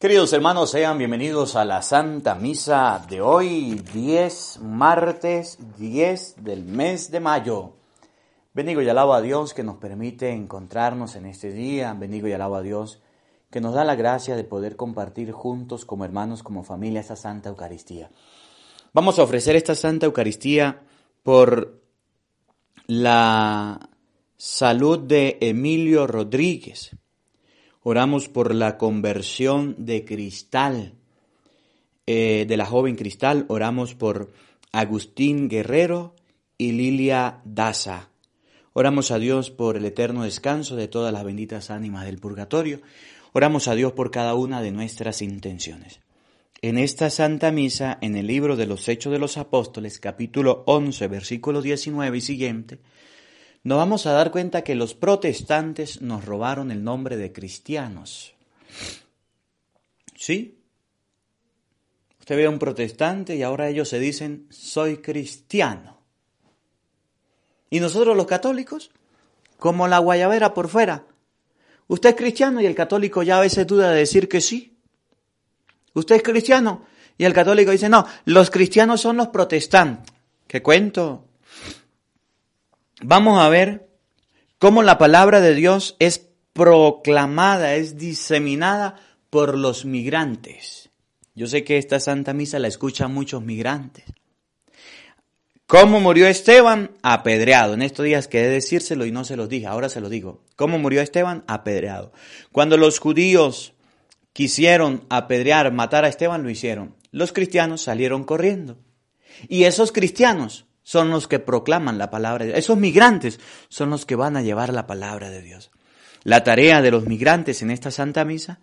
Queridos hermanos, sean bienvenidos a la Santa Misa de hoy, 10, martes 10 del mes de mayo. Bendigo y alabo a Dios que nos permite encontrarnos en este día. Bendigo y alabo a Dios que nos da la gracia de poder compartir juntos como hermanos, como familia, esta Santa Eucaristía. Vamos a ofrecer esta Santa Eucaristía por la salud de Emilio Rodríguez Oramos por la conversión de Cristal, eh, de la joven Cristal. Oramos por Agustín Guerrero y Lilia Daza. Oramos a Dios por el eterno descanso de todas las benditas ánimas del purgatorio. Oramos a Dios por cada una de nuestras intenciones. En esta Santa Misa, en el libro de los Hechos de los Apóstoles, capítulo 11, versículo 19 y siguiente, nos vamos a dar cuenta que los protestantes nos robaron el nombre de cristianos. ¿Sí? Usted ve a un protestante y ahora ellos se dicen, soy cristiano. Y nosotros los católicos, como la guayabera por fuera. Usted es cristiano y el católico ya a veces duda de decir que sí. Usted es cristiano y el católico dice, no, los cristianos son los protestantes. ¿Qué cuento? Vamos a ver cómo la palabra de Dios es proclamada, es diseminada por los migrantes. Yo sé que esta Santa Misa la escuchan muchos migrantes. ¿Cómo murió Esteban? Apedreado. En estos días quedé decírselo y no se los dije, ahora se lo digo. ¿Cómo murió Esteban? Apedreado. Cuando los judíos quisieron apedrear, matar a Esteban, lo hicieron. Los cristianos salieron corriendo. Y esos cristianos son los que proclaman la palabra de Dios. Esos migrantes son los que van a llevar la palabra de Dios. La tarea de los migrantes en esta Santa Misa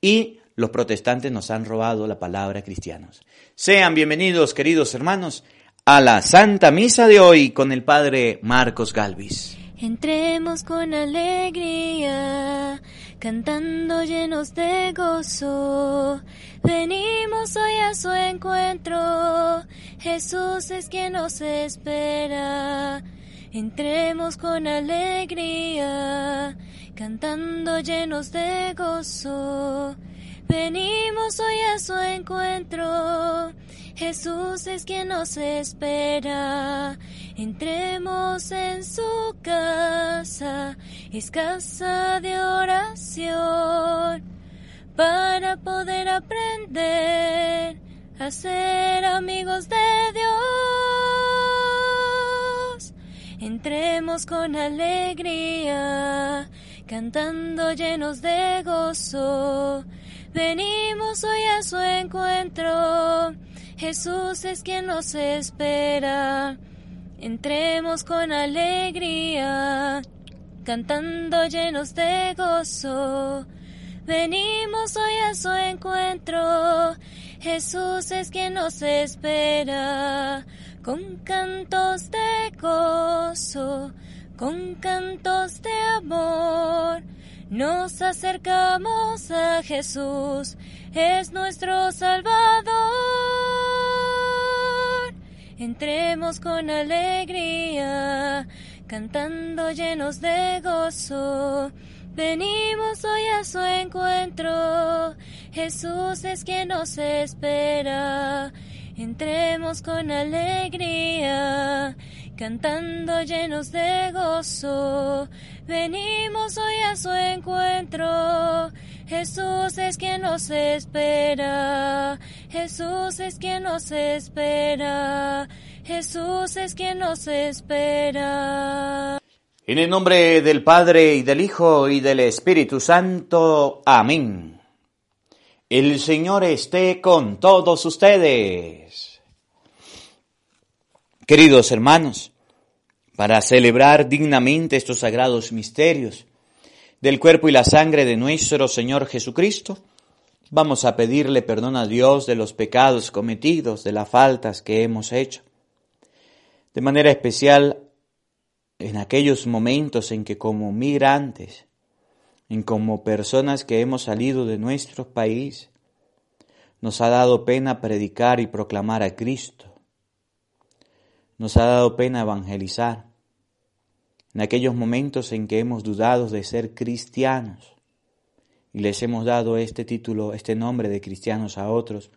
y los protestantes nos han robado la palabra cristianos. Sean bienvenidos, queridos hermanos, a la Santa Misa de hoy con el Padre Marcos Galvis. Entremos con alegría, cantando llenos de gozo. Venimos hoy a su encuentro, Jesús es quien nos espera. Entremos con alegría, cantando llenos de gozo. Venimos hoy a su encuentro, Jesús es quien nos espera. Entremos en su casa, es casa de oración, para poder aprender a ser amigos de Dios. Entremos con alegría, cantando llenos de gozo. Venimos hoy a su encuentro. Jesús es quien nos espera. Entremos con alegría, cantando llenos de gozo. Venimos hoy a su encuentro. Jesús es quien nos espera. Con cantos de gozo, con cantos de amor. Nos acercamos a Jesús, es nuestro Salvador. Entremos con alegría, cantando llenos de gozo. Venimos hoy a su encuentro. Jesús es quien nos espera. Entremos con alegría, cantando llenos de gozo. Venimos hoy a su encuentro. Jesús es quien nos espera. Jesús es quien nos espera. Jesús es quien nos espera. En el nombre del Padre y del Hijo y del Espíritu Santo. Amén. El Señor esté con todos ustedes. Queridos hermanos, para celebrar dignamente estos sagrados misterios, del cuerpo y la sangre de nuestro Señor Jesucristo, Vamos a pedirle perdón a Dios de los pecados cometidos, de las faltas que hemos hecho. De manera especial en aquellos momentos en que como migrantes, en como personas que hemos salido de nuestro país, nos ha dado pena predicar y proclamar a Cristo. Nos ha dado pena evangelizar. En aquellos momentos en que hemos dudado de ser cristianos y les hemos dado este título, este nombre de cristianos a otros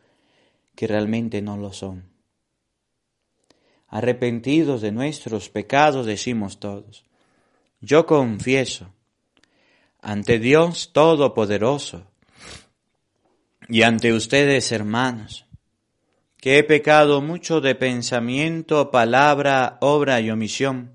que realmente no lo son. Arrepentidos de nuestros pecados decimos todos. Yo confieso ante Dios Todopoderoso y ante ustedes, hermanos, que he pecado mucho de pensamiento, palabra, obra y omisión,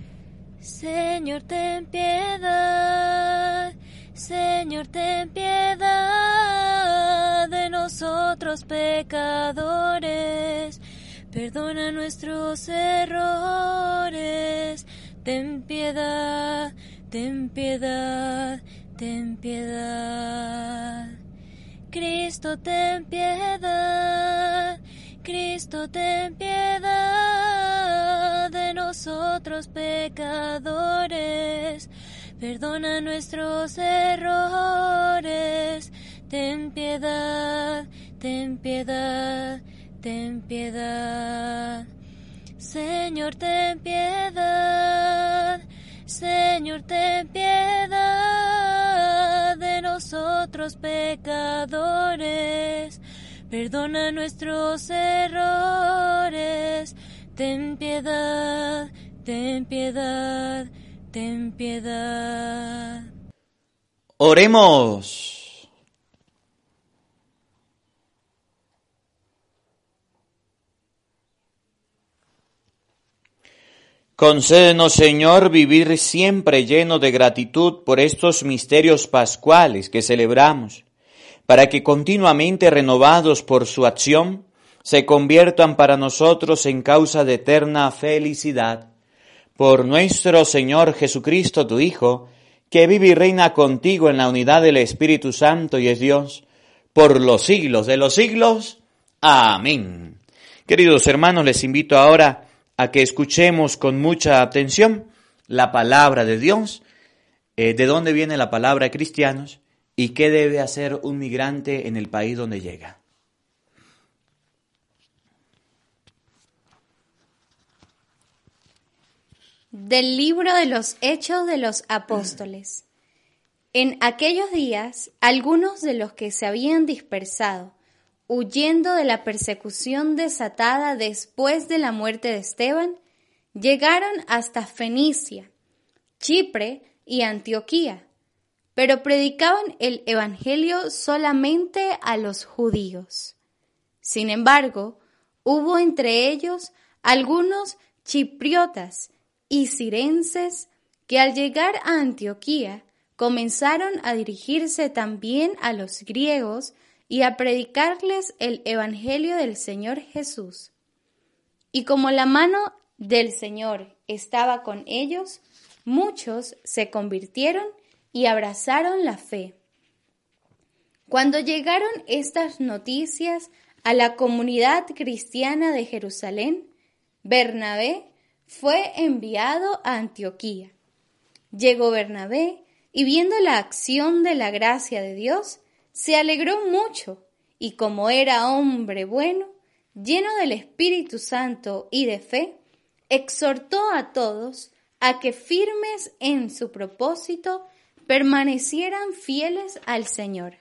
Señor, ten piedad, Señor, ten piedad de nosotros pecadores, perdona nuestros errores, ten piedad, ten piedad, ten piedad. Cristo, ten piedad, Cristo, ten piedad nosotros pecadores, perdona nuestros errores, ten piedad, ten piedad, ten piedad. Señor, ten piedad, Señor, ten piedad de nosotros pecadores. Perdona nuestros errores, ten piedad, ten piedad, ten piedad. Oremos. Concédenos, Señor, vivir siempre lleno de gratitud por estos misterios pascuales que celebramos para que continuamente renovados por su acción, se conviertan para nosotros en causa de eterna felicidad. Por nuestro Señor Jesucristo, tu Hijo, que vive y reina contigo en la unidad del Espíritu Santo y es Dios, por los siglos de los siglos. Amén. Queridos hermanos, les invito ahora a que escuchemos con mucha atención la palabra de Dios. Eh, ¿De dónde viene la palabra cristianos? ¿Y qué debe hacer un migrante en el país donde llega? Del libro de los Hechos de los Apóstoles. En aquellos días, algunos de los que se habían dispersado, huyendo de la persecución desatada después de la muerte de Esteban, llegaron hasta Fenicia, Chipre y Antioquía pero predicaban el Evangelio solamente a los judíos. Sin embargo, hubo entre ellos algunos chipriotas y sirenses que al llegar a Antioquía comenzaron a dirigirse también a los griegos y a predicarles el Evangelio del Señor Jesús. Y como la mano del Señor estaba con ellos, muchos se convirtieron y abrazaron la fe. Cuando llegaron estas noticias a la comunidad cristiana de Jerusalén, Bernabé fue enviado a Antioquía. Llegó Bernabé y viendo la acción de la gracia de Dios, se alegró mucho y como era hombre bueno, lleno del Espíritu Santo y de fe, exhortó a todos a que firmes en su propósito permanecieran fieles al Señor.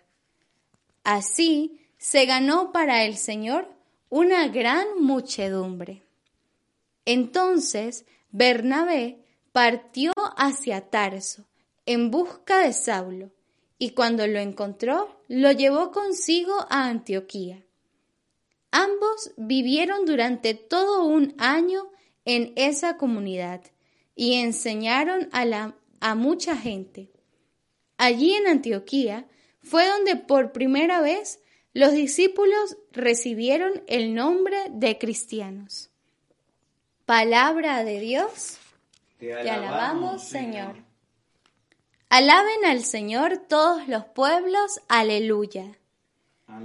Así se ganó para el Señor una gran muchedumbre. Entonces Bernabé partió hacia Tarso en busca de Saulo, y cuando lo encontró, lo llevó consigo a Antioquía. Ambos vivieron durante todo un año en esa comunidad y enseñaron a, la, a mucha gente. Allí en Antioquía fue donde por primera vez los discípulos recibieron el nombre de cristianos. Palabra de Dios. Te alabamos, Señor. Alaben al Señor todos los pueblos, aleluya.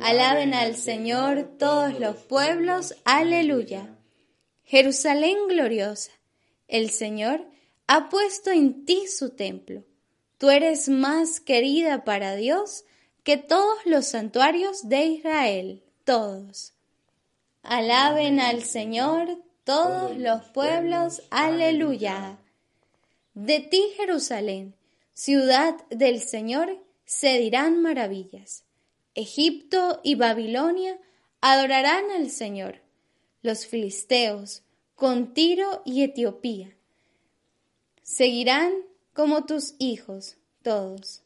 Alaben al Señor todos los pueblos, aleluya. Jerusalén gloriosa, el Señor ha puesto en ti su templo. Tú eres más querida para Dios que todos los santuarios de Israel, todos. Alaben al Señor todos los pueblos, aleluya. De ti, Jerusalén, ciudad del Señor, se dirán maravillas. Egipto y Babilonia adorarán al Señor. Los filisteos, con Tiro y Etiopía, seguirán como tus hijos todos.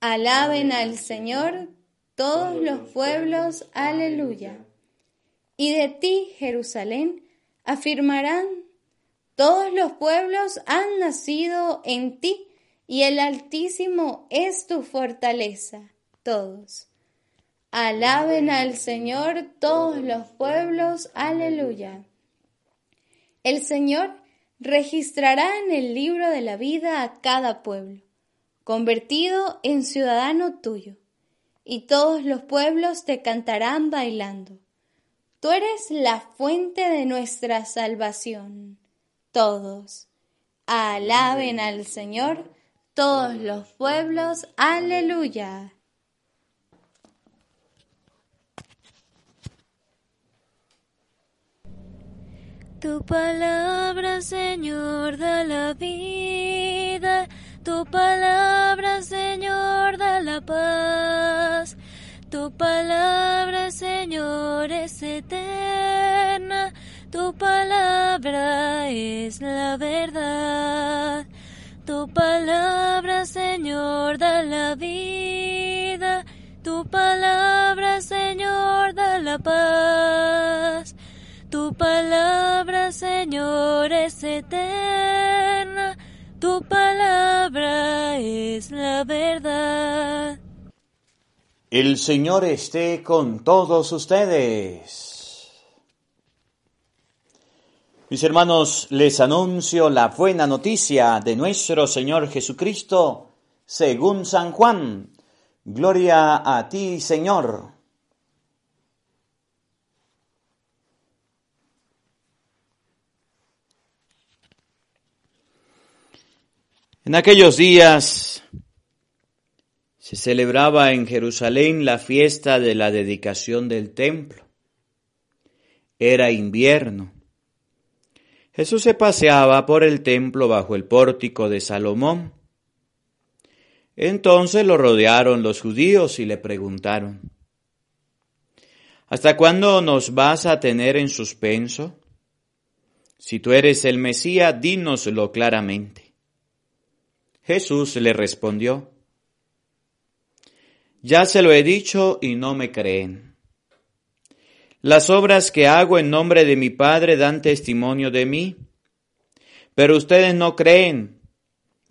Alaben al Señor todos los pueblos, aleluya. Y de ti, Jerusalén, afirmarán, todos los pueblos han nacido en ti, y el Altísimo es tu fortaleza, todos. Alaben al Señor todos los pueblos, aleluya. El Señor registrará en el libro de la vida a cada pueblo convertido en ciudadano tuyo, y todos los pueblos te cantarán bailando. Tú eres la fuente de nuestra salvación. Todos. Alaben al Señor todos los pueblos. Aleluya. Tu palabra, Señor, da la vida tu palabra, Señor, da la paz. Tu palabra, Señor, es eterna. Tu palabra es la verdad. Tu palabra, Señor, da la vida. Tu palabra, Señor, da la paz. Tu palabra, Señor, es eterna. Tu palabra es la verdad. El Señor esté con todos ustedes. Mis hermanos, les anuncio la buena noticia de nuestro Señor Jesucristo según San Juan. Gloria a ti, Señor. En aquellos días se celebraba en Jerusalén la fiesta de la dedicación del templo. Era invierno. Jesús se paseaba por el templo bajo el pórtico de Salomón. Entonces lo rodearon los judíos y le preguntaron, ¿Hasta cuándo nos vas a tener en suspenso? Si tú eres el Mesías, dínoslo claramente. Jesús le respondió, Ya se lo he dicho y no me creen. Las obras que hago en nombre de mi Padre dan testimonio de mí, pero ustedes no creen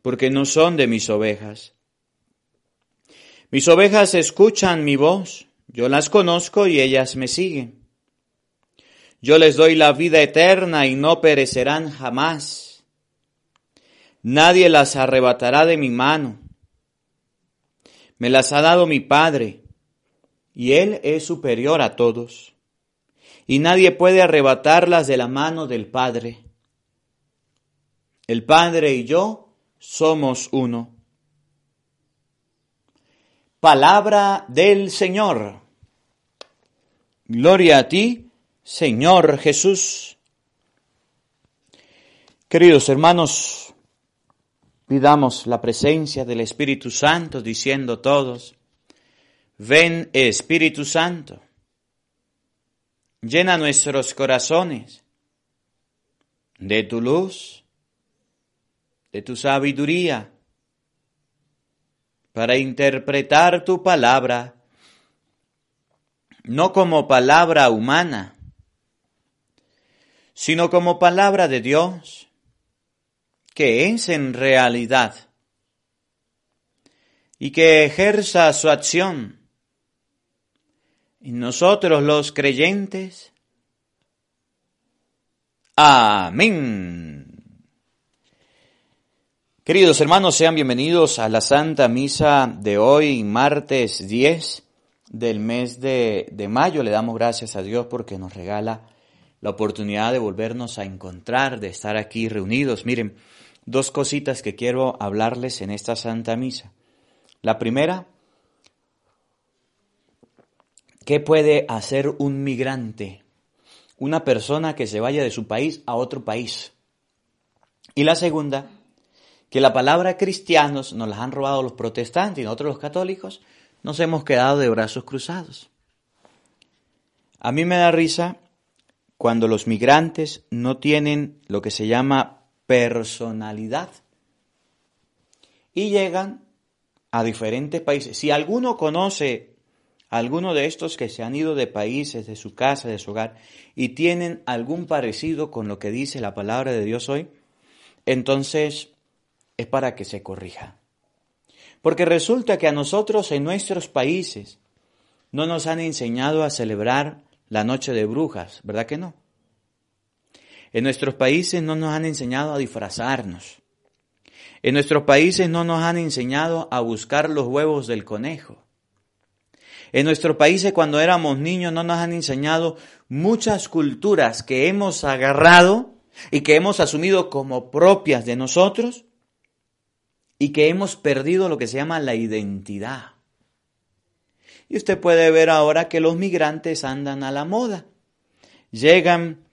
porque no son de mis ovejas. Mis ovejas escuchan mi voz, yo las conozco y ellas me siguen. Yo les doy la vida eterna y no perecerán jamás Nadie las arrebatará de mi mano. Me las ha dado mi Padre, y Él es superior a todos. Y nadie puede arrebatarlas de la mano del Padre. El Padre y yo somos uno. Palabra del Señor. Gloria a ti, Señor Jesús. Queridos hermanos, Pidamos la presencia del Espíritu Santo diciendo todos, ven Espíritu Santo, llena nuestros corazones de tu luz, de tu sabiduría, para interpretar tu palabra, no como palabra humana, sino como palabra de Dios, que es en realidad, y que ejerza su acción en nosotros los creyentes. Amén. Queridos hermanos, sean bienvenidos a la Santa Misa de hoy, martes 10 del mes de, de mayo. Le damos gracias a Dios porque nos regala la oportunidad de volvernos a encontrar, de estar aquí reunidos. Miren, dos cositas que quiero hablarles en esta Santa Misa. La primera, ¿qué puede hacer un migrante? Una persona que se vaya de su país a otro país. Y la segunda, que la palabra cristianos nos las han robado los protestantes y nosotros los católicos nos hemos quedado de brazos cruzados. A mí me da risa cuando los migrantes no tienen lo que se llama personalidad y llegan a diferentes países. Si alguno conoce a alguno de estos que se han ido de países, de su casa, de su hogar, y tienen algún parecido con lo que dice la palabra de Dios hoy, entonces es para que se corrija. Porque resulta que a nosotros en nuestros países no nos han enseñado a celebrar la noche de brujas, ¿verdad que no? En nuestros países no nos han enseñado a disfrazarnos. En nuestros países no nos han enseñado a buscar los huevos del conejo. En nuestros países cuando éramos niños no nos han enseñado muchas culturas que hemos agarrado y que hemos asumido como propias de nosotros y que hemos perdido lo que se llama la identidad. Y usted puede ver ahora que los migrantes andan a la moda. Llegan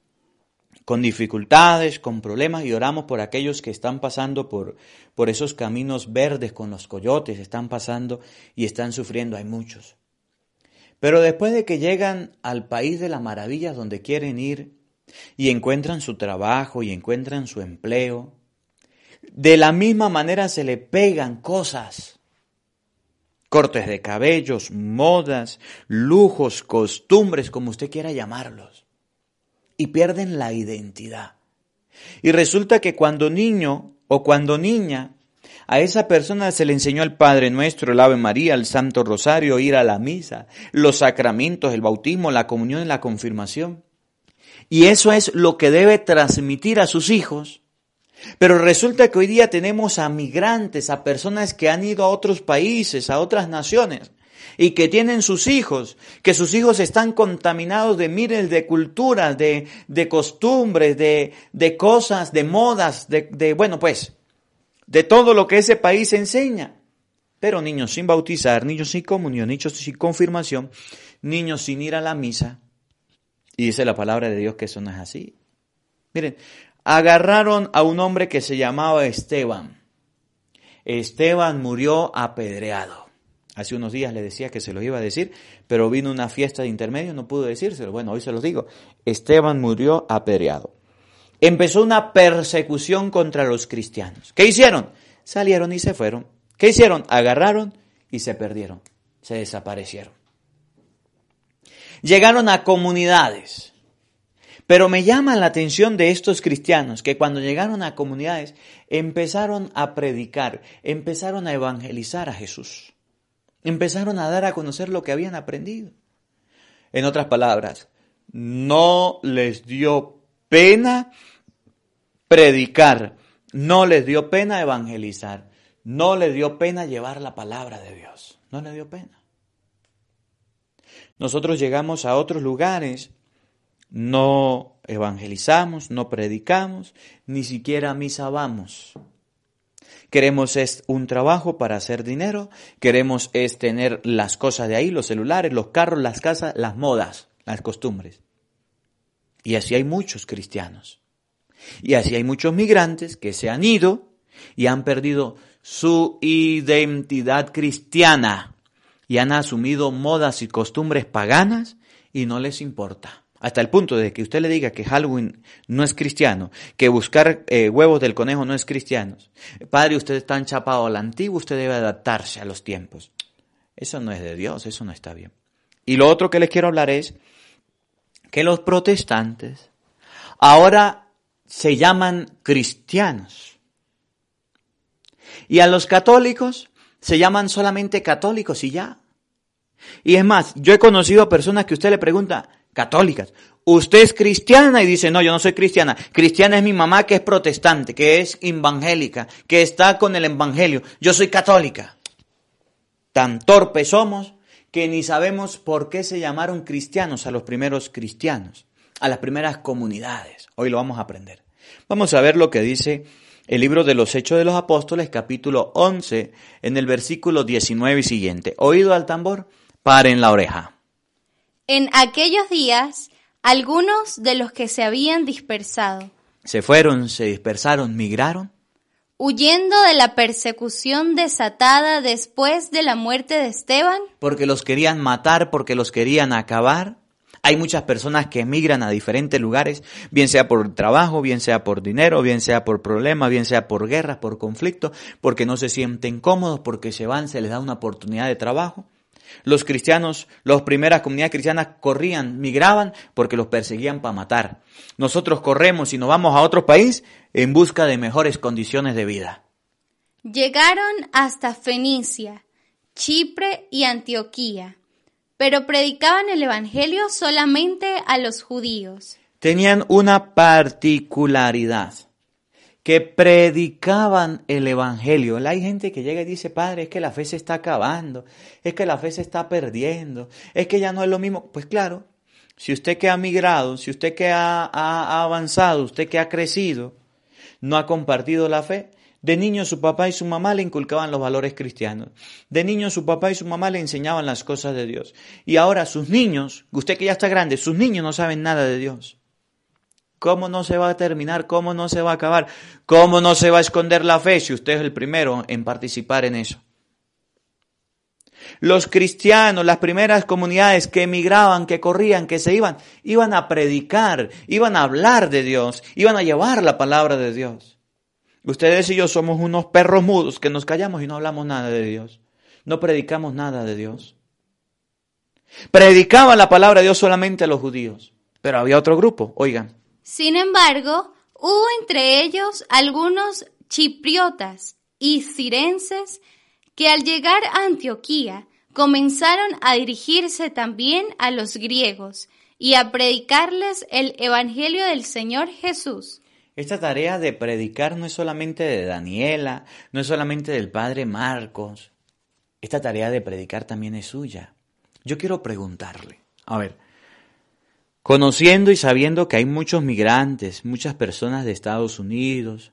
con dificultades, con problemas y oramos por aquellos que están pasando por, por esos caminos verdes con los coyotes, están pasando y están sufriendo, hay muchos. Pero después de que llegan al país de las maravillas donde quieren ir y encuentran su trabajo y encuentran su empleo, de la misma manera se le pegan cosas. Cortes de cabellos, modas, lujos, costumbres, como usted quiera llamarlos y pierden la identidad. Y resulta que cuando niño o cuando niña, a esa persona se le enseñó al Padre Nuestro, el Ave María, el Santo Rosario, ir a la misa, los sacramentos, el bautismo, la comunión y la confirmación. Y eso es lo que debe transmitir a sus hijos. Pero resulta que hoy día tenemos a migrantes, a personas que han ido a otros países, a otras naciones, y que tienen sus hijos, que sus hijos están contaminados de miles de culturas, de, de costumbres, de, de, cosas, de modas, de, de, bueno, pues, de todo lo que ese país enseña. Pero niños sin bautizar, niños sin comunión, niños sin confirmación, niños sin ir a la misa. Y dice la palabra de Dios que eso no es así. Miren, agarraron a un hombre que se llamaba Esteban. Esteban murió apedreado. Hace unos días le decía que se lo iba a decir, pero vino una fiesta de intermedio, no pudo decírselo. Bueno, hoy se los digo. Esteban murió apedreado. Empezó una persecución contra los cristianos. ¿Qué hicieron? Salieron y se fueron. ¿Qué hicieron? Agarraron y se perdieron. Se desaparecieron. Llegaron a comunidades. Pero me llama la atención de estos cristianos que cuando llegaron a comunidades empezaron a predicar, empezaron a evangelizar a Jesús. Empezaron a dar a conocer lo que habían aprendido. En otras palabras, no les dio pena predicar, no les dio pena evangelizar, no les dio pena llevar la palabra de Dios, no les dio pena. Nosotros llegamos a otros lugares, no evangelizamos, no predicamos, ni siquiera a misa vamos. Queremos es un trabajo para hacer dinero, queremos es tener las cosas de ahí, los celulares, los carros, las casas, las modas, las costumbres. Y así hay muchos cristianos. Y así hay muchos migrantes que se han ido y han perdido su identidad cristiana y han asumido modas y costumbres paganas y no les importa. Hasta el punto de que usted le diga que Halloween no es cristiano, que buscar eh, huevos del conejo no es cristiano. Padre, usted está enchapado a la antigua, usted debe adaptarse a los tiempos. Eso no es de Dios, eso no está bien. Y lo otro que les quiero hablar es que los protestantes ahora se llaman cristianos. Y a los católicos se llaman solamente católicos y ya. Y es más, yo he conocido a personas que usted le pregunta, católicas, ¿usted es cristiana? Y dice, no, yo no soy cristiana. Cristiana es mi mamá que es protestante, que es evangélica, que está con el evangelio. Yo soy católica. Tan torpes somos que ni sabemos por qué se llamaron cristianos a los primeros cristianos, a las primeras comunidades. Hoy lo vamos a aprender. Vamos a ver lo que dice el libro de los Hechos de los Apóstoles, capítulo 11, en el versículo 19 y siguiente. Oído al tambor, paren la oreja. En aquellos días, algunos de los que se habían dispersado, Se fueron, se dispersaron, migraron, huyendo de la persecución desatada después de la muerte de Esteban, porque los querían matar, porque los querían acabar. Hay muchas personas que emigran a diferentes lugares, bien sea por trabajo, bien sea por dinero, bien sea por problemas, bien sea por guerras, por conflictos, porque no se sienten cómodos, porque se van, se les da una oportunidad de trabajo. Los cristianos, las primeras comunidades cristianas corrían, migraban porque los perseguían para matar. Nosotros corremos y nos vamos a otro país en busca de mejores condiciones de vida. llegaron hasta Fenicia, Chipre y Antioquía, pero predicaban el Evangelio solamente a los judíos. Tenían una particularidad, que predicaban el Evangelio. Hay gente que llega y dice, Padre, es que la fe se está acabando, es que la fe se está perdiendo, es que ya no es lo mismo. Pues claro, si usted que ha migrado, si usted que ha, ha- avanzado, usted que ha crecido, no ha compartido la fe, de niño su papá y su mamá le inculcaban los valores cristianos. De niño su papá y su mamá le enseñaban las cosas de Dios. Y ahora sus niños, usted que ya está grande, sus niños no saben nada de Dios. ¿Cómo no se va a terminar? ¿Cómo no se va a acabar? ¿Cómo no se va a esconder la fe si usted es el primero en participar en eso? Los cristianos, las primeras comunidades que emigraban, que corrían, que se iban, iban a predicar, iban a hablar de Dios, iban a llevar la palabra de Dios. Ustedes y yo somos unos perros mudos que nos callamos y no hablamos nada de Dios. No predicamos nada de Dios. Predicaban la palabra de Dios solamente a los judíos. Pero había otro grupo, oigan, Sin embargo, hubo entre ellos algunos chipriotas y cirenses que al llegar a Antioquía comenzaron a dirigirse también a los griegos y a predicarles el Evangelio del Señor Jesús. Esta tarea de predicar no es solamente de Daniela, no es solamente del padre Marcos. Esta tarea de predicar también es suya. Yo quiero preguntarle, a ver, conociendo y sabiendo que hay muchos migrantes, muchas personas de Estados Unidos,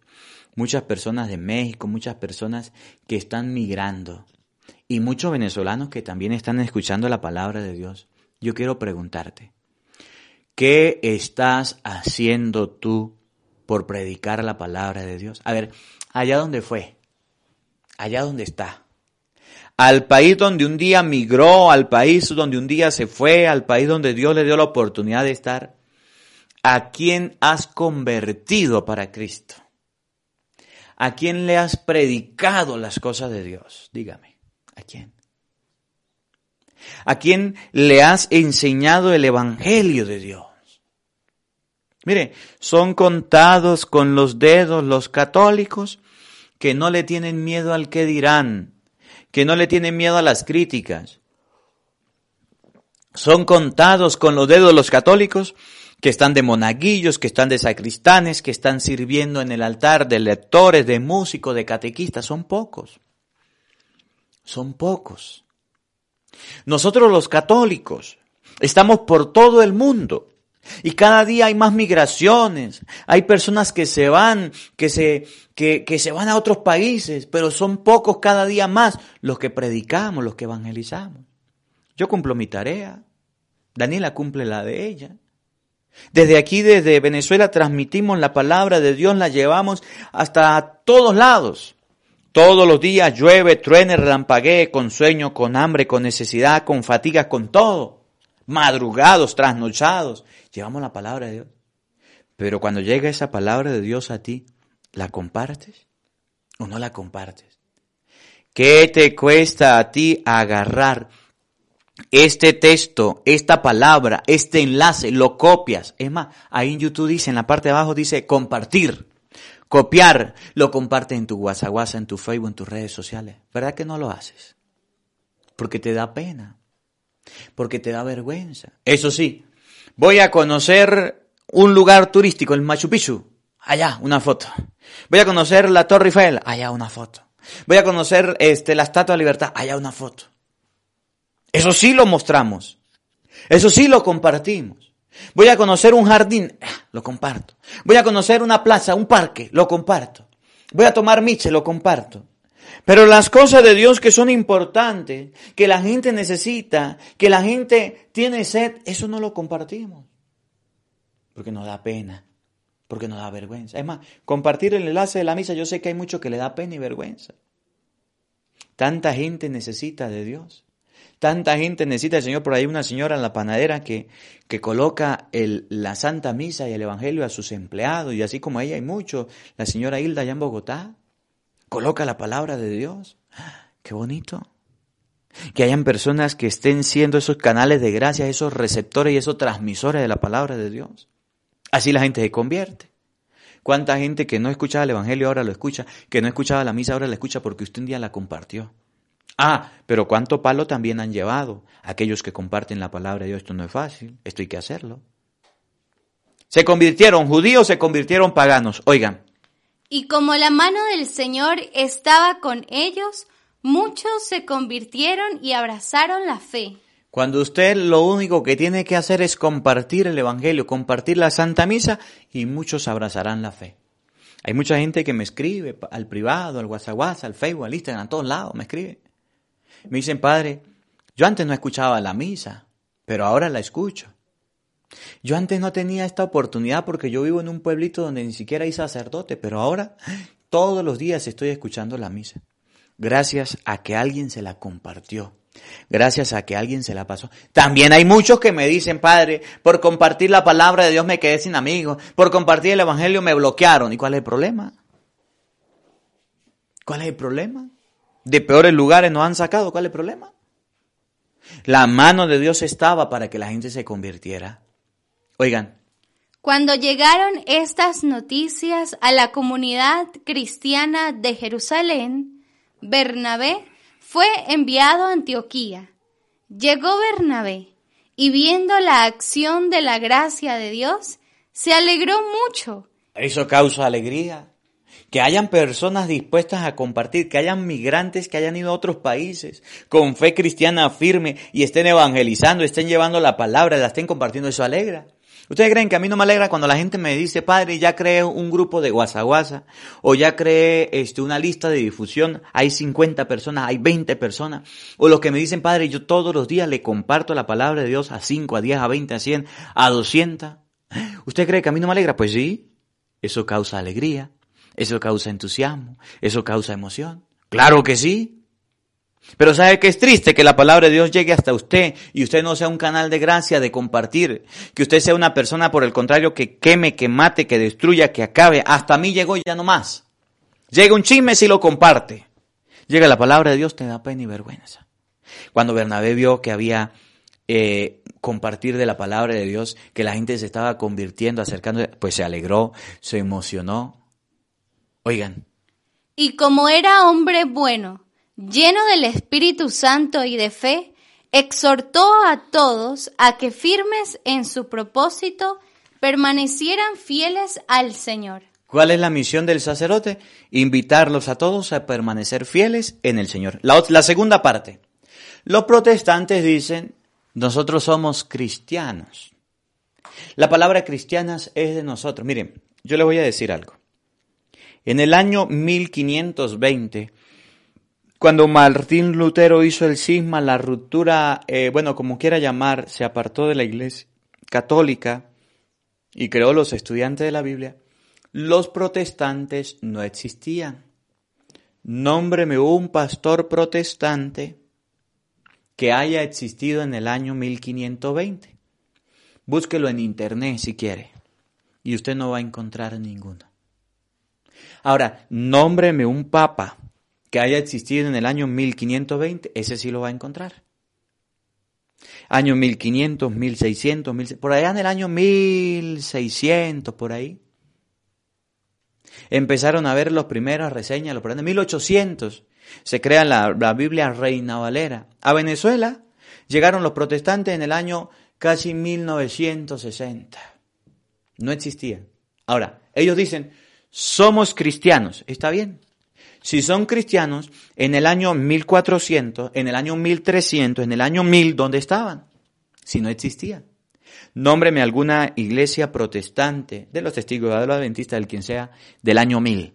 muchas personas de México, muchas personas que están migrando y muchos venezolanos que también están escuchando la palabra de Dios, yo quiero preguntarte, ¿qué estás haciendo tú por predicar la palabra de Dios? A ver, allá donde fue, allá donde está, al país donde un día migró, al país donde un día se fue, al país donde Dios le dio la oportunidad de estar, ¿a quién has convertido para Cristo? ¿A quién le has predicado las cosas de Dios? Dígame, ¿a quién? ¿A quién le has enseñado el Evangelio de Dios? Mire, son contados con los dedos los católicos que no le tienen miedo al que dirán, que no le tienen miedo a las críticas. Son contados con los dedos los católicos que están de monaguillos, que están de sacristanes, que están sirviendo en el altar de lectores, de músicos, de catequistas. Son pocos. Son pocos. Nosotros los católicos estamos por todo el mundo. Y cada día hay más migraciones, hay personas que se van, que se, que, que se van a otros países, pero son pocos cada día más los que predicamos, los que evangelizamos. Yo cumplo mi tarea, Daniela cumple la de ella. Desde aquí, desde Venezuela, transmitimos la palabra de Dios, la llevamos hasta todos lados. Todos los días llueve, truene, relampaguee, con sueño, con hambre, con necesidad, con fatiga, con todo. Madrugados, trasnochados, llevamos la palabra de Dios. Pero cuando llega esa palabra de Dios a ti, ¿la compartes o no la compartes? ¿Qué te cuesta a ti agarrar este texto, esta palabra, este enlace, lo copias. Es más, ahí en YouTube dice, en la parte de abajo dice compartir, copiar, lo compartes en tu WhatsApp, en tu Facebook, en tus redes sociales. ¿Verdad que no lo haces? Porque te da pena, porque te da vergüenza. Eso sí, voy a conocer un lugar turístico, el Machu Picchu. Allá, una foto. Voy a conocer la Torre Eiffel. Allá, una foto. Voy a conocer este, la Estatua de Libertad. Allá, una foto. Eso sí lo mostramos. Eso sí lo compartimos. Voy a conocer un jardín, ah, lo comparto. Voy a conocer una plaza, un parque, lo comparto. Voy a tomar miche, lo comparto. Pero las cosas de Dios que son importantes, que la gente necesita, que la gente tiene sed, eso no lo compartimos. Porque nos da pena, porque nos da vergüenza. Es más, compartir el enlace de la misa, yo sé que hay mucho que le da pena y vergüenza. Tanta gente necesita de Dios. Tanta gente necesita el Señor. Por ahí una señora en la panadera que, que coloca el, la Santa Misa y el Evangelio a sus empleados. Y así como ella hay muchos. La señora Hilda allá en Bogotá. Coloca la palabra de Dios. Qué bonito. Que hayan personas que estén siendo esos canales de gracia, esos receptores y esos transmisores de la palabra de Dios. Así la gente se convierte. ¿Cuánta gente que no escuchaba el Evangelio ahora lo escucha? Que no escuchaba la misa ahora la escucha porque usted un día la compartió. Ah, pero cuánto palo también han llevado aquellos que comparten la palabra de Dios. Esto no es fácil, esto hay que hacerlo. Se convirtieron judíos, se convirtieron paganos. Oigan. Y como la mano del Señor estaba con ellos, muchos se convirtieron y abrazaron la fe. Cuando usted lo único que tiene que hacer es compartir el Evangelio, compartir la Santa Misa, y muchos abrazarán la fe. Hay mucha gente que me escribe al privado, al WhatsApp, al Facebook, al Instagram, a todos lados me escribe. Me dicen, padre, yo antes no escuchaba la misa, pero ahora la escucho. Yo antes no tenía esta oportunidad porque yo vivo en un pueblito donde ni siquiera hay sacerdote, pero ahora todos los días estoy escuchando la misa. Gracias a que alguien se la compartió. Gracias a que alguien se la pasó. También hay muchos que me dicen, Padre, por compartir la palabra de Dios me quedé sin amigos, por compartir el Evangelio me bloquearon. ¿Y cuál es el problema? ¿Cuál es el problema? de peores lugares nos han sacado. ¿Cuál es el problema? La mano de Dios estaba para que la gente se convirtiera. Oigan. Cuando llegaron estas noticias a la comunidad cristiana de Jerusalén, Bernabé fue enviado a Antioquía. Llegó Bernabé y viendo la acción de la gracia de Dios, se alegró mucho. Eso causa alegría que hayan personas dispuestas a compartir, que hayan migrantes que hayan ido a otros países con fe cristiana firme y estén evangelizando, estén llevando la palabra, la estén compartiendo, eso alegra. ¿Ustedes creen que a mí no me alegra cuando la gente me dice, padre, ya creé un grupo de WhatsApp o ya creé este, una lista de difusión, hay 50 personas, hay 20 personas, o los que me dicen, padre, yo todos los días le comparto la palabra de Dios a 5, a 10, a 20, a 100, a 200? ¿Usted cree que a mí no me alegra? Pues sí, eso causa alegría. Eso causa entusiasmo, eso causa emoción. Claro que sí. Pero ¿sabe qué es triste? Que la palabra de Dios llegue hasta usted y usted no sea un canal de gracia, de compartir. Que usted sea una persona, por el contrario, que queme, que mate, que destruya, que acabe. Hasta mí llegó ya no más. Llega un chisme si lo comparte. Llega la palabra de Dios, te da pena y vergüenza. Cuando Bernabé vio que había eh, compartir de la palabra de Dios, que la gente se estaba convirtiendo, acercando, pues se alegró, se emocionó, Oigan. Y como era hombre bueno, lleno del Espíritu Santo y de fe, exhortó a todos a que firmes en su propósito permanecieran fieles al Señor. ¿Cuál es la misión del sacerdote? Invitarlos a todos a permanecer fieles en el Señor. La, segunda parte. Los protestantes dicen, nosotros somos cristianos. La palabra cristianas es de nosotros. Miren, yo les voy a decir algo. En el año 1520, cuando Martín Lutero hizo el cisma, la ruptura, eh, bueno, como quiera llamar, se apartó de la iglesia católica y creó los estudiantes de la Biblia, los protestantes no existían. Nómbreme un pastor protestante que haya existido en el año 1520. Búsquelo en internet si quiere y usted no va a encontrar ninguno. Ahora, nómbreme un papa que haya existido en el año 1520, ese sí lo va a encontrar. Año 1500, 1600, 1600 por allá en el año 1600, por ahí. Empezaron a ver las primeras reseñas, los en 1800 se crea la, la Biblia Reina Valera. A Venezuela llegaron los protestantes en el año casi 1960. No existían. Ahora, ellos dicen, somos cristianos. ¿Está bien? Si son cristianos, en el año 1400, en el año 1300, en el año 1000, ¿dónde estaban? Si no existían. Nómbreme alguna iglesia protestante de los testigos de los adventistas, del quien sea, del año 1000.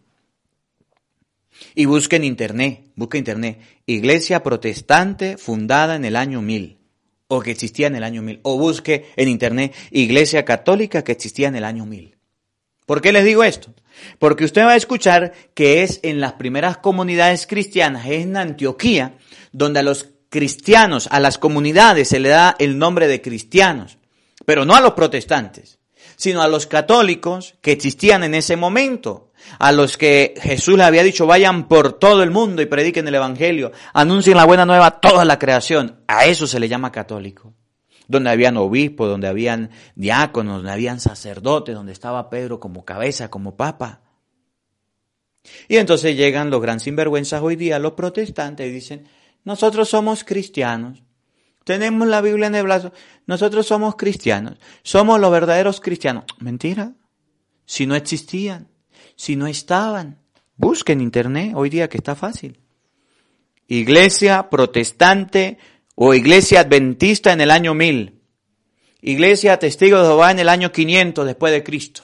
Y busque en internet, busque internet, iglesia protestante fundada en el año 1000 o que existía en el año 1000. O busque en internet iglesia católica que existía en el año 1000. ¿Por qué les digo esto? Porque usted va a escuchar que es en las primeras comunidades cristianas, es en Antioquía, donde a los cristianos, a las comunidades se le da el nombre de cristianos, pero no a los protestantes, sino a los católicos que existían en ese momento, a los que Jesús le había dicho vayan por todo el mundo y prediquen el Evangelio, anuncien la buena nueva a toda la creación, a eso se le llama católico donde habían obispos, donde habían diáconos, donde habían sacerdotes, donde estaba Pedro como cabeza, como papa. Y entonces llegan los gran sinvergüenzas hoy día, los protestantes, y dicen, nosotros somos cristianos, tenemos la Biblia en el brazo, nosotros somos cristianos, somos los verdaderos cristianos. Mentira, si no existían, si no estaban, busquen internet, hoy día que está fácil. Iglesia protestante o iglesia adventista en el año 1000, iglesia testigo de Jehová en el año 500 después de Cristo.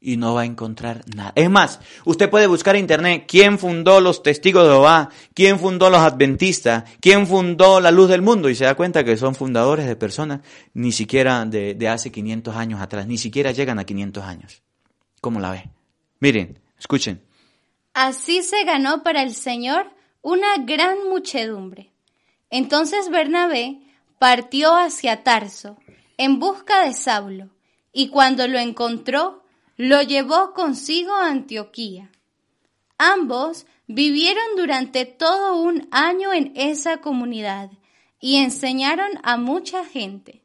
Y no va a encontrar nada. Es más, usted puede buscar en internet quién fundó los testigos de Jehová, quién fundó los adventistas, quién fundó la luz del mundo y se da cuenta que son fundadores de personas ni siquiera de, de hace 500 años atrás, ni siquiera llegan a 500 años. ¿Cómo la ve? Miren, escuchen. Así se ganó para el Señor una gran muchedumbre. Entonces Bernabé partió hacia Tarso en busca de Saulo, y cuando lo encontró, lo llevó consigo a Antioquía. Ambos vivieron durante todo un año en esa comunidad y enseñaron a mucha gente.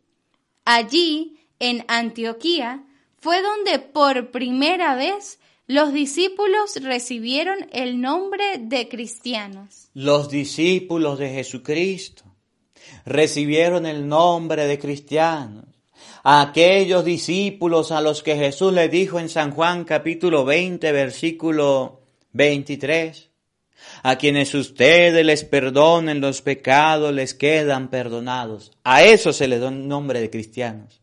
Allí, en Antioquía, fue donde por primera vez los discípulos recibieron el nombre de cristianos. Los discípulos de Jesucristo recibieron el nombre de cristianos. Aquellos discípulos a los que Jesús le dijo en San Juan capítulo 20 versículo 23, a quienes ustedes les perdonen los pecados les quedan perdonados. A eso se les da el nombre de cristianos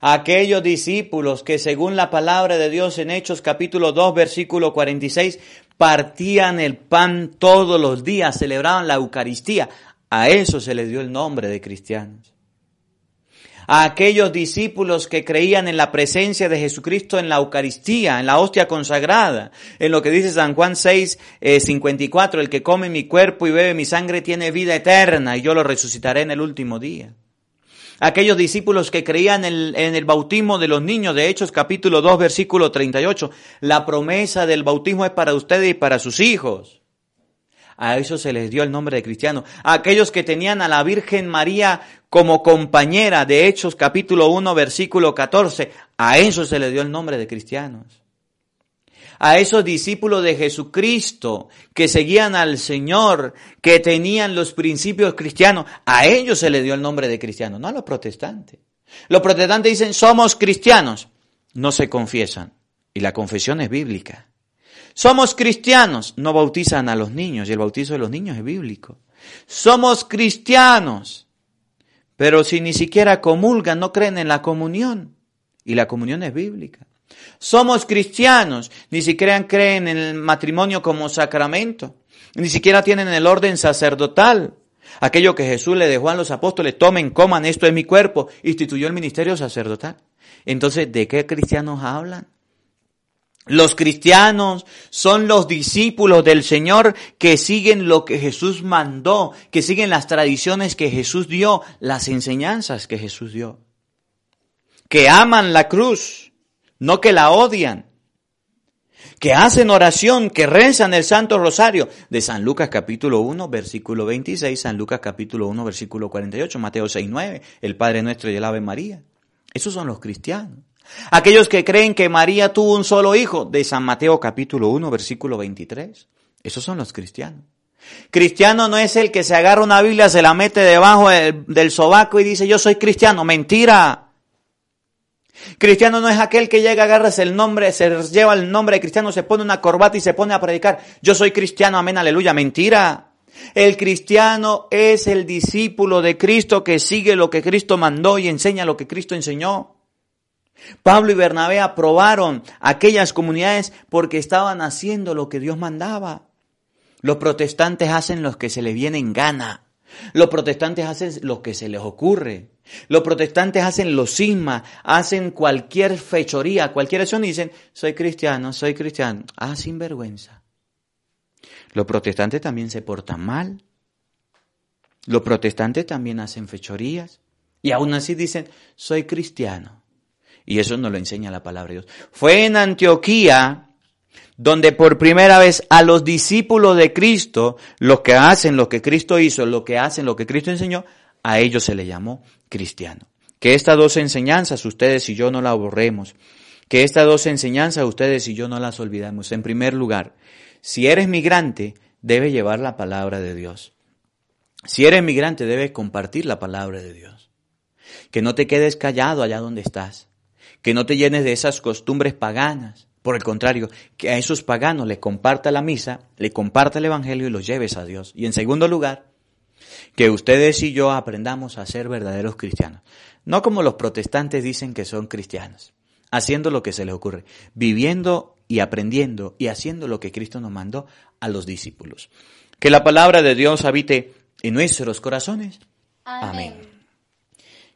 aquellos discípulos que según la palabra de Dios en Hechos capítulo 2 versículo 46 partían el pan todos los días, celebraban la Eucaristía. A eso se les dio el nombre de cristianos. A aquellos discípulos que creían en la presencia de Jesucristo en la Eucaristía, en la hostia consagrada, en lo que dice San Juan 6, 54, eh, el que come mi cuerpo y bebe mi sangre tiene vida eterna y yo lo resucitaré en el último día aquellos discípulos que creían en el, bautismo de los niños, de Hechos capítulo 2, versículo 38. La promesa del bautismo es para ustedes y para sus hijos. A eso se les dio el nombre de cristiano. A aquellos que tenían a la Virgen María como compañera de Hechos capítulo 1, versículo 14. A eso se les dio el nombre de cristianos a esos discípulos de Jesucristo que seguían al Señor, que tenían los principios cristianos, a ellos se les dio el nombre de cristiano, no a los protestantes. Los protestantes dicen, somos cristianos, no se confiesan, y la confesión es bíblica. Somos cristianos, no bautizan a los niños, y el bautizo de los niños es bíblico. Somos cristianos, pero si ni siquiera comulgan, no creen en la comunión, y la comunión es bíblica. Somos cristianos, ni siquiera creen en el matrimonio como sacramento, ni siquiera tienen el orden sacerdotal. Aquello que Jesús le dejó a los apóstoles, tomen, coman, esto es mi cuerpo, instituyó el ministerio sacerdotal. Entonces, ¿de qué cristianos hablan? Los cristianos son los discípulos del Señor que siguen lo que Jesús mandó, que siguen las tradiciones que Jesús dio, las enseñanzas que Jesús dio, que aman la cruz, no que la odian, que hacen oración, que rezan el Santo Rosario, de San Lucas capítulo 1, versículo 26, San Lucas capítulo 1, versículo 48, Mateo 6, 9, el Padre Nuestro y el Ave María. Esos son los cristianos. Aquellos que creen que María tuvo un solo hijo, de San Mateo capítulo 1, versículo 23. Esos son los cristianos. Cristiano no es el que se agarra una Biblia, se la mete debajo del, sobaco y dice yo soy cristiano. Mentira. Cristiano no es aquel que llega, agarras el nombre, se lleva el nombre de cristiano, se pone una corbata y se pone a predicar. Yo soy cristiano, amén, aleluya. Mentira. El cristiano es el discípulo de Cristo que sigue lo que Cristo mandó y enseña lo que Cristo enseñó. Pablo y Bernabé aprobaron aquellas comunidades porque estaban haciendo lo que Dios mandaba. Los protestantes hacen lo que se les viene en gana. Los protestantes hacen lo que se les ocurre. Los protestantes hacen los sismas, hacen cualquier fechoría, cualquier acción y dicen, soy cristiano, soy cristiano. Ah, sin vergüenza. Los protestantes también se portan mal. Los protestantes también hacen fechorías. Y aún así dicen, soy cristiano. Y eso nos lo enseña la palabra de Dios. Fue en Antioquía donde por primera vez a los discípulos de Cristo, los que hacen lo que Cristo hizo, lo que hacen lo que Cristo enseñó, a ellos se le llamó cristiano. Que estas dos enseñanzas ustedes y yo no las borremos. Que estas dos enseñanzas ustedes y yo no las olvidemos. En primer lugar, si eres migrante, debes llevar la palabra de Dios. Si eres migrante, debes compartir la palabra de Dios. Que no te quedes callado allá donde estás. Que no te llenes de esas costumbres paganas por el contrario, que a esos paganos le comparta la misa, le comparta el Evangelio y los lleves a Dios. Y en segundo lugar, que ustedes y yo aprendamos a ser verdaderos cristianos. No como los protestantes dicen que son cristianos, haciendo lo que se les ocurre, viviendo y aprendiendo y haciendo lo que Cristo nos mandó a los discípulos. Que la palabra de Dios habite en nuestros corazones. Amén.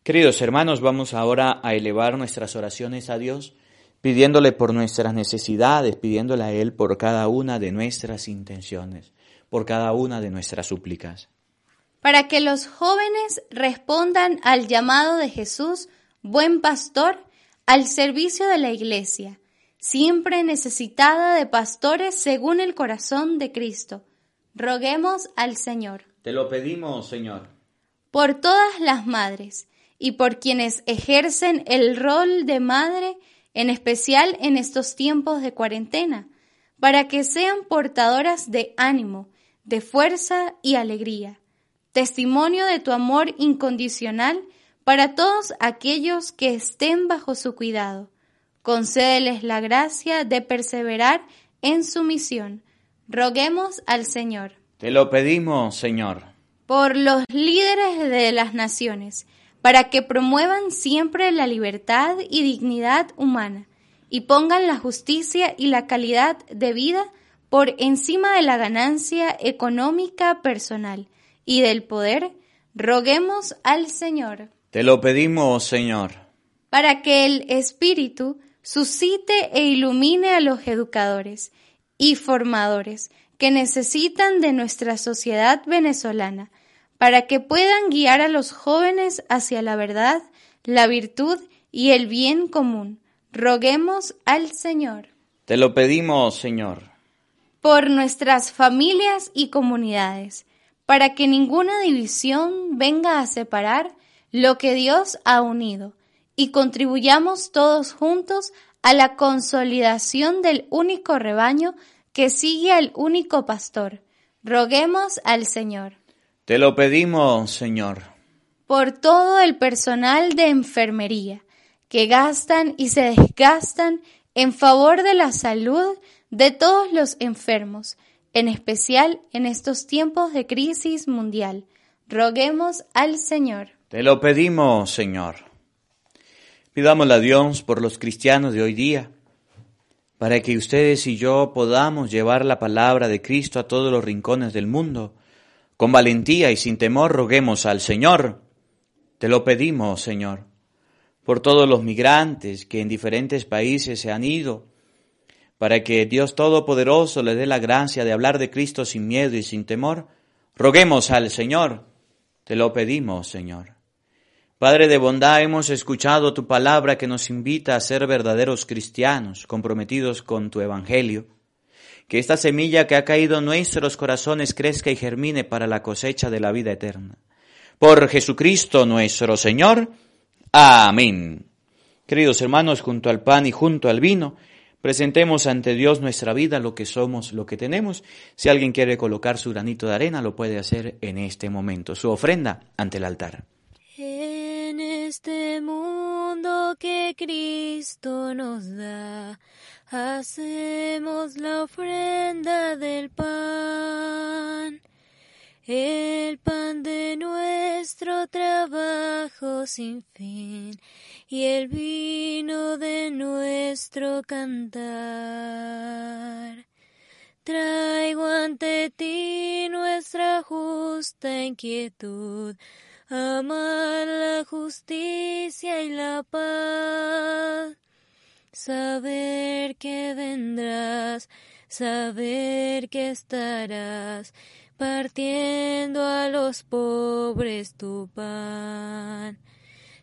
Queridos hermanos, vamos ahora a elevar nuestras oraciones a Dios pidiéndole por nuestras necesidades, pidiéndole a Él por cada una de nuestras intenciones, por cada una de nuestras súplicas. Para que los jóvenes respondan al llamado de Jesús, buen pastor, al servicio de la Iglesia, siempre necesitada de pastores según el corazón de Cristo. Roguemos al Señor. Te lo pedimos, Señor. Por todas las madres y por quienes ejercen el rol de madre en especial en estos tiempos de cuarentena, para que sean portadoras de ánimo, de fuerza y alegría, testimonio de tu amor incondicional para todos aquellos que estén bajo su cuidado. Concédeles la gracia de perseverar en su misión. Roguemos al Señor. Te lo pedimos, Señor. Por los líderes de las naciones, para que promuevan siempre la libertad y dignidad humana y pongan la justicia y la calidad de vida por encima de la ganancia económica personal y del poder, roguemos al Señor. Te lo pedimos, Señor. Para que el Espíritu suscite e ilumine a los educadores y formadores que necesitan de nuestra sociedad venezolana para que puedan guiar a los jóvenes hacia la verdad, la virtud y el bien común. Roguemos al Señor. Te lo pedimos, Señor. Por nuestras familias y comunidades, para que ninguna división venga a separar lo que Dios ha unido, y contribuyamos todos juntos a la consolidación del único rebaño que sigue al único pastor. Roguemos al Señor. Te lo pedimos, Señor. Por todo el personal de enfermería que gastan y se desgastan en favor de la salud de todos los enfermos, en especial en estos tiempos de crisis mundial. Roguemos al Señor. Te lo pedimos, Señor. Pidámosle a Dios por los cristianos de hoy día, para que ustedes y yo podamos llevar la palabra de Cristo a todos los rincones del mundo con valentía y sin temor roguemos al Señor. Te lo pedimos, Señor, por todos los migrantes que en diferentes países se han ido, para que Dios Todopoderoso les dé la gracia de hablar de Cristo sin miedo y sin temor. Roguemos al Señor. Te lo pedimos, Señor. Padre de bondad, hemos escuchado tu palabra que nos invita a ser verdaderos cristianos, comprometidos con tu Evangelio. Que esta semilla que ha caído en nuestros corazones crezca y germine para la cosecha de la vida eterna. Por Jesucristo nuestro Señor. Amén. Queridos hermanos, junto al pan y junto al vino, presentemos ante Dios nuestra vida, lo que somos, lo que tenemos. Si alguien quiere colocar su granito de arena, lo puede hacer en este momento, su ofrenda ante el altar este mundo que Cristo nos da, hacemos la ofrenda del pan, el pan de nuestro trabajo sin fin y el vino de nuestro cantar. Traigo ante ti nuestra justa inquietud, amar la justicia y la paz, saber que vendrás, saber que estarás partiendo a los pobres tu pan.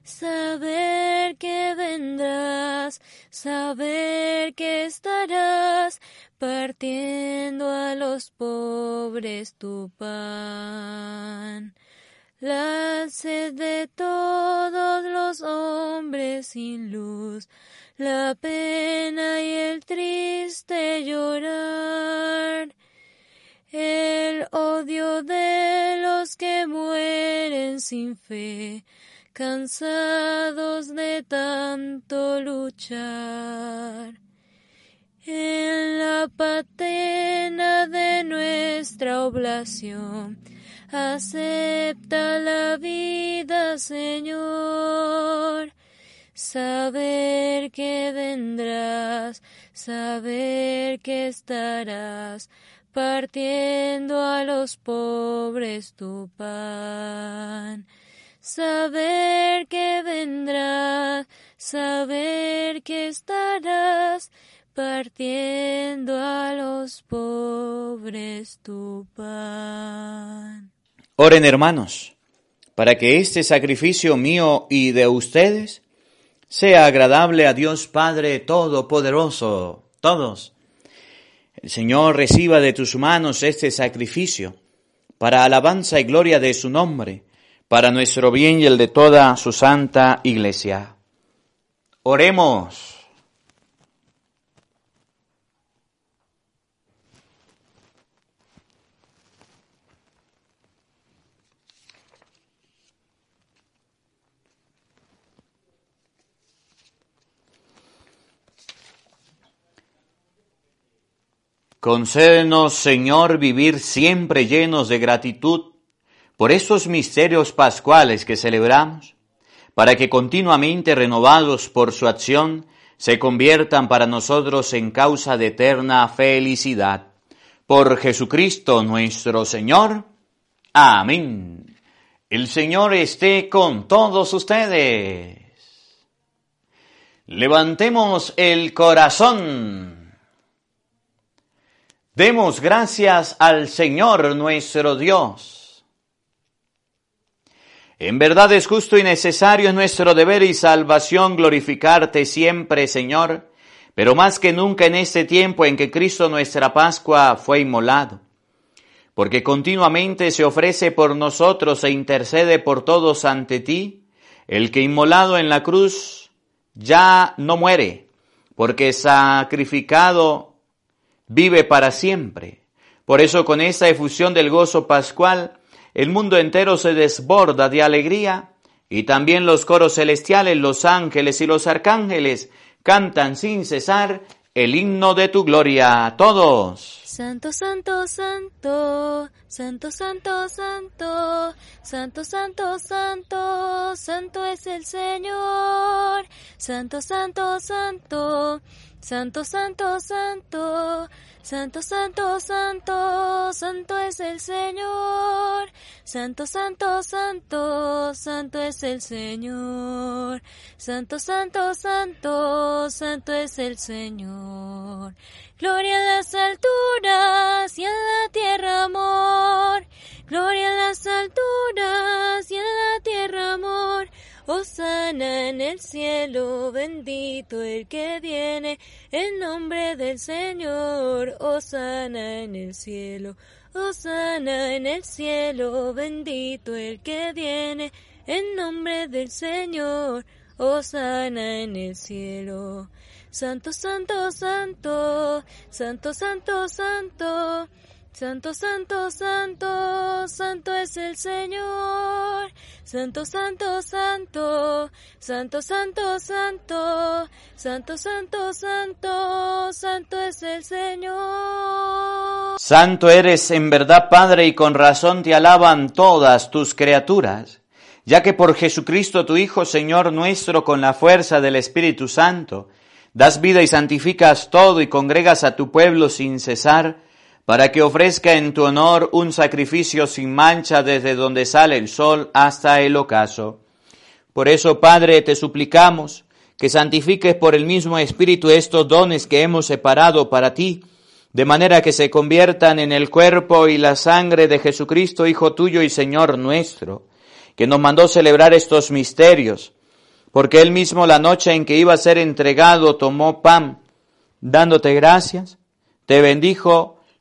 Saber que vendrás, saber que estarás partiendo a los pobres tu pan. La de todos los hombres sin luz, la pena y el triste llorar, el odio de los que mueren sin fe, cansados de tanto luchar. En la patena de nuestra oblación, acepta la vida, Señor. Saber que vendrás, saber que estarás partiendo a los pobres tu pan. Saber que vendrás, saber que estarás partiendo a los pobres tu pan. Oren hermanos, para que este sacrificio mío y de ustedes sea agradable a Dios Padre Todopoderoso. Todos. El Señor reciba de tus manos este sacrificio para alabanza y gloria de su nombre, para nuestro bien y el de toda su santa iglesia. Oremos. Concédenos, Señor, vivir siempre llenos de gratitud por esos misterios pascuales que celebramos, para que continuamente renovados por su acción, se conviertan para nosotros en causa de eterna felicidad. Por Jesucristo nuestro Señor. Amén. El Señor esté con todos ustedes. Levantemos el corazón. Demos gracias al Señor nuestro Dios. En verdad es justo y necesario, nuestro deber y salvación glorificarte siempre, Señor, pero más que nunca en este tiempo en que Cristo nuestra Pascua fue inmolado, porque continuamente se ofrece por nosotros e intercede por todos ante ti, el que inmolado en la cruz ya no muere, porque sacrificado vive para siempre. Por eso con esta efusión del gozo pascual, el mundo entero se desborda de alegría y también los coros celestiales, los ángeles y los arcángeles cantan sin cesar el himno de tu gloria. Todos. Santo, santo, santo, santo, santo, santo, santo, santo, santo, santo es el Señor. Santo, santo, santo. Santo, santo, santo, santo, santo, santo, santo es el Señor. Santo, santo, santo, santo es el Señor. Santo, santo, santo, santo es el Señor. Gloria en las alturas y en la tierra amor. Gloria en las alturas y en la tierra amor. Osana en el cielo, bendito el que viene en nombre del Señor. Osana en el cielo, Osana en el cielo, bendito el que viene en nombre del Señor. Osana en el cielo. Santo, santo, santo, santo, santo, santo. Santo, santo, santo, santo es el Señor. Santo, santo, santo, santo, santo, santo, santo, santo, santo, santo es el Señor. Santo eres en verdad, Padre, y con razón te alaban todas tus criaturas, ya que por Jesucristo tu Hijo, Señor nuestro, con la fuerza del Espíritu Santo, das vida y santificas todo y congregas a tu pueblo sin cesar, para que ofrezca en tu honor un sacrificio sin mancha desde donde sale el sol hasta el ocaso. Por eso, Padre, te suplicamos que santifiques por el mismo Espíritu estos dones que hemos separado para ti, de manera que se conviertan en el cuerpo y la sangre de Jesucristo, Hijo tuyo y Señor nuestro, que nos mandó celebrar estos misterios, porque él mismo la noche en que iba a ser entregado tomó pan, dándote gracias, te bendijo,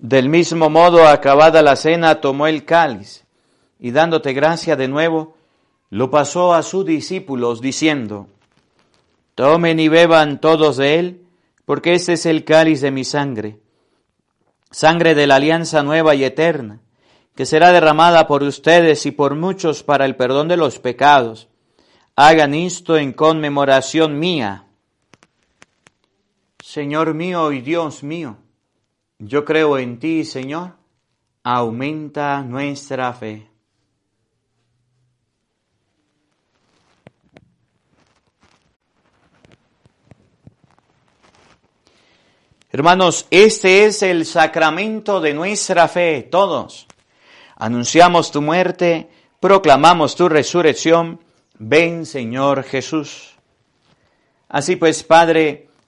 Del mismo modo, acabada la cena, tomó el cáliz y dándote gracia de nuevo, lo pasó a sus discípulos diciendo, Tomen y beban todos de él, porque este es el cáliz de mi sangre, sangre de la alianza nueva y eterna, que será derramada por ustedes y por muchos para el perdón de los pecados. Hagan esto en conmemoración mía. Señor mío y Dios mío, yo creo en ti, Señor, aumenta nuestra fe. Hermanos, este es el sacramento de nuestra fe, todos. Anunciamos tu muerte, proclamamos tu resurrección. Ven, Señor Jesús. Así pues, Padre,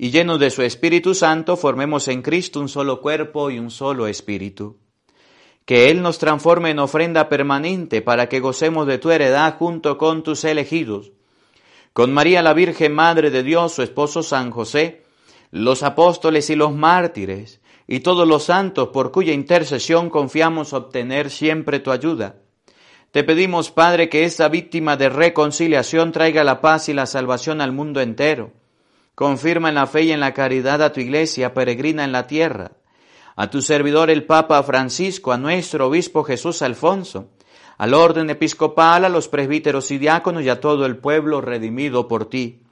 y llenos de su Espíritu Santo formemos en Cristo un solo cuerpo y un solo Espíritu. Que Él nos transforme en ofrenda permanente para que gocemos de tu heredad junto con tus elegidos. Con María la Virgen Madre de Dios, su esposo San José, los apóstoles y los mártires, y todos los santos por cuya intercesión confiamos obtener siempre tu ayuda. Te pedimos, Padre, que esta víctima de reconciliación traiga la paz y la salvación al mundo entero Confirma en la fe y en la caridad a tu iglesia peregrina en la tierra, a tu servidor el Papa Francisco, a nuestro obispo Jesús Alfonso, al orden episcopal, a los presbíteros y diáconos y a todo el pueblo redimido por ti.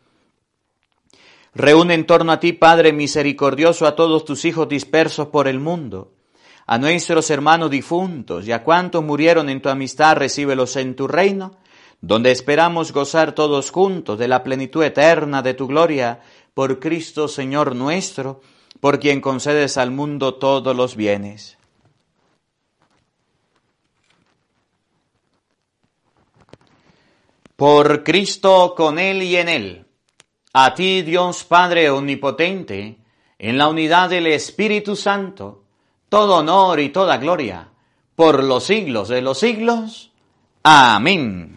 Reúne en torno a ti, Padre misericordioso, a todos tus hijos dispersos por el mundo, a nuestros hermanos difuntos y a cuantos murieron en tu amistad, recíbelos en tu reino, donde esperamos gozar todos juntos de la plenitud eterna de tu gloria, por Cristo Señor nuestro, por quien concedes al mundo todos los bienes. Por Cristo, con Él y en Él, a ti Dios Padre Omnipotente, en la unidad del Espíritu Santo, todo honor y toda gloria, por los siglos de los siglos. Amén.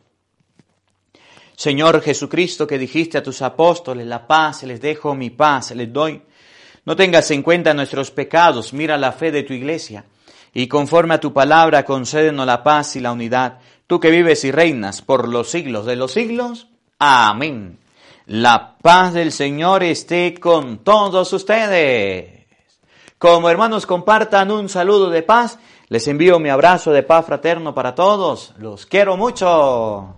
Señor Jesucristo, que dijiste a tus apóstoles, la paz les dejo, mi paz les doy. No tengas en cuenta nuestros pecados, mira la fe de tu iglesia, y conforme a tu palabra concédenos la paz y la unidad, tú que vives y reinas por los siglos de los siglos. Amén. La paz del Señor esté con todos ustedes. Como hermanos compartan un saludo de paz, les envío mi abrazo de paz fraterno para todos. Los quiero mucho.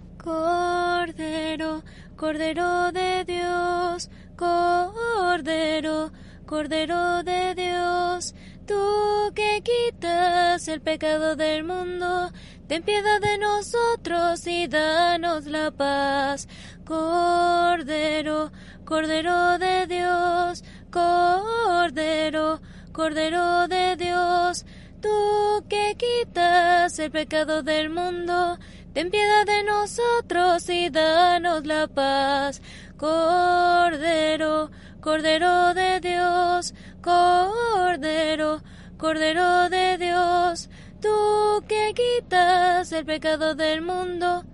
Cordero, de Dios, Cordero, Cordero de Dios, tú que quitas el pecado del mundo, ten piedad de nosotros y danos la paz. Cordero, Cordero de Dios, Cordero, Cordero de Dios, tú que quitas el pecado del mundo, ten piedad de nosotros y danos la paz. Cordero, Cordero de Dios, Cordero, Cordero de Dios, tú que quitas el pecado del mundo,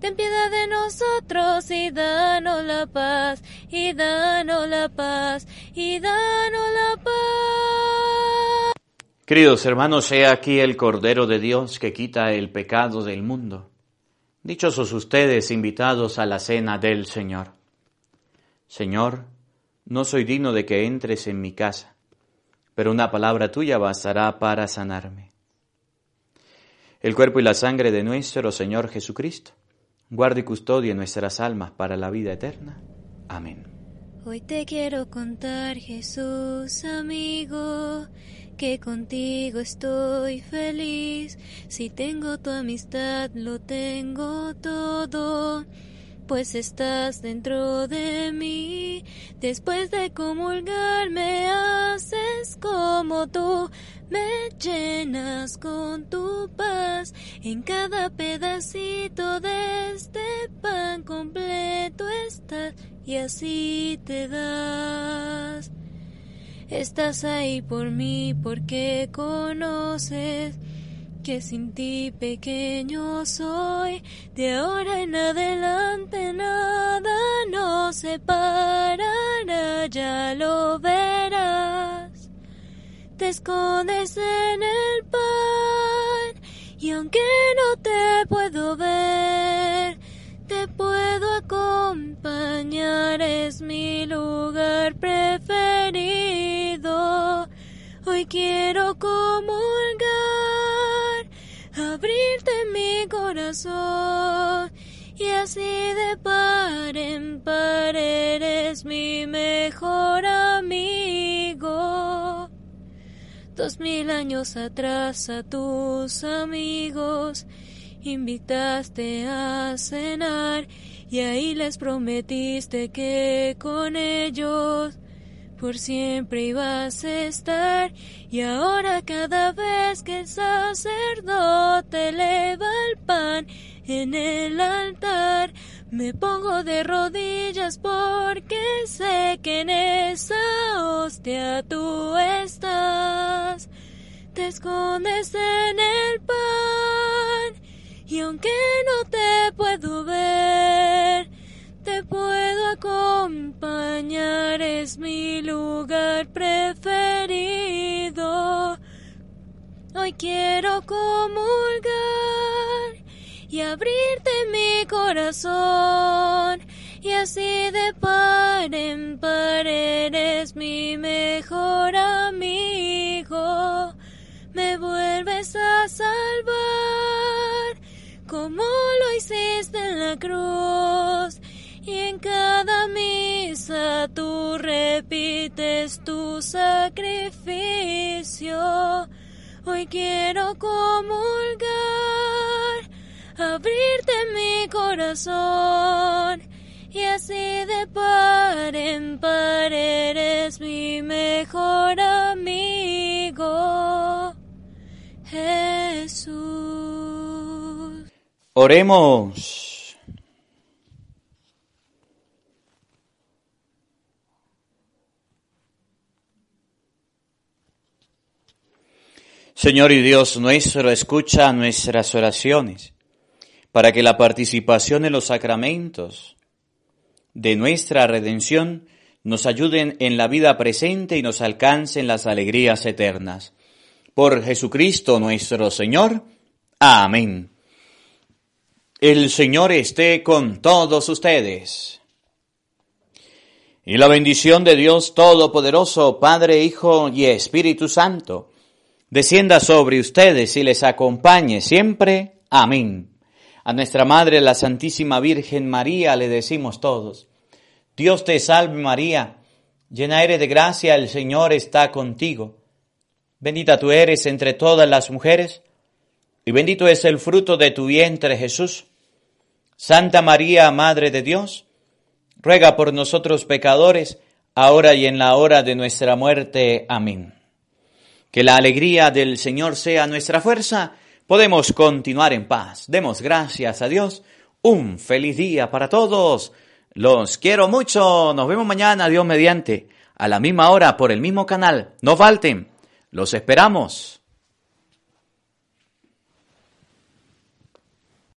ten piedad de nosotros y danos la paz, y danos la paz, y danos la paz. Queridos hermanos, sea aquí el Cordero de Dios que quita el pecado del mundo. Dichosos ustedes invitados a la cena del Señor. Señor, no soy digno de que entres en mi casa, pero una palabra tuya bastará para sanarme. El cuerpo y la sangre de nuestro Señor Jesucristo, guarde y custodie nuestras almas para la vida eterna. Amén. Hoy te quiero contar, Jesús amigo, que contigo estoy feliz. Si tengo tu amistad, lo tengo todo pues estás dentro de mí. Después de comulgar me haces como tú, me llenas con tu paz. En cada pedacito de este pan completo estás y así te das. Estás ahí por mí porque conoces que sin ti pequeño soy, de ahora en adelante nada nos separará, ya lo verás. Te escondes en el pan y aunque no te puedo ver, quiero comulgar abrirte mi corazón y así de par en par eres mi mejor amigo. Dos mil años atrás a tus amigos invitaste a cenar y ahí les prometiste que con ellos por siempre ibas a estar y ahora cada vez que el sacerdote eleva el pan en el altar me pongo de rodillas porque sé que en esa hostia tú estás. Te escondes en el pan y aunque no te puedo ver, acompañar, es mi lugar preferido. Hoy quiero comulgar y abrirte mi corazón y así de par en par eres mi mejor amigo. Me vuelves a salvar como lo hiciste en la cruz y en cada misa tú repites tu sacrificio. Hoy quiero comulgar, abrirte mi corazón y así de par en par eres mi mejor amigo, Jesús. Oremos. Señor y Dios nuestro, escucha nuestras oraciones para que la participación en los sacramentos de nuestra redención nos ayuden en la vida presente y nos alcancen las alegrías eternas. Por Jesucristo nuestro Señor. Amén. El Señor esté con todos ustedes. Y la bendición de Dios Todopoderoso, Padre, Hijo y Espíritu Santo, descienda sobre ustedes y les acompañe siempre. Amén. A nuestra Madre, la Santísima Virgen María, le decimos todos, Dios te salve María, llena eres de gracia, el Señor está contigo. Bendita tú eres entre todas las mujeres, y bendito es el fruto de tu vientre Jesús. Santa María, Madre de Dios, ruega por nosotros pecadores, ahora y en la hora de nuestra muerte. Amén. Que la alegría del Señor sea nuestra fuerza. Podemos continuar en paz. Demos gracias a Dios. Un feliz día para todos. Los quiero mucho. Nos vemos mañana, Dios mediante, a la misma hora por el mismo canal. No falten. Los esperamos.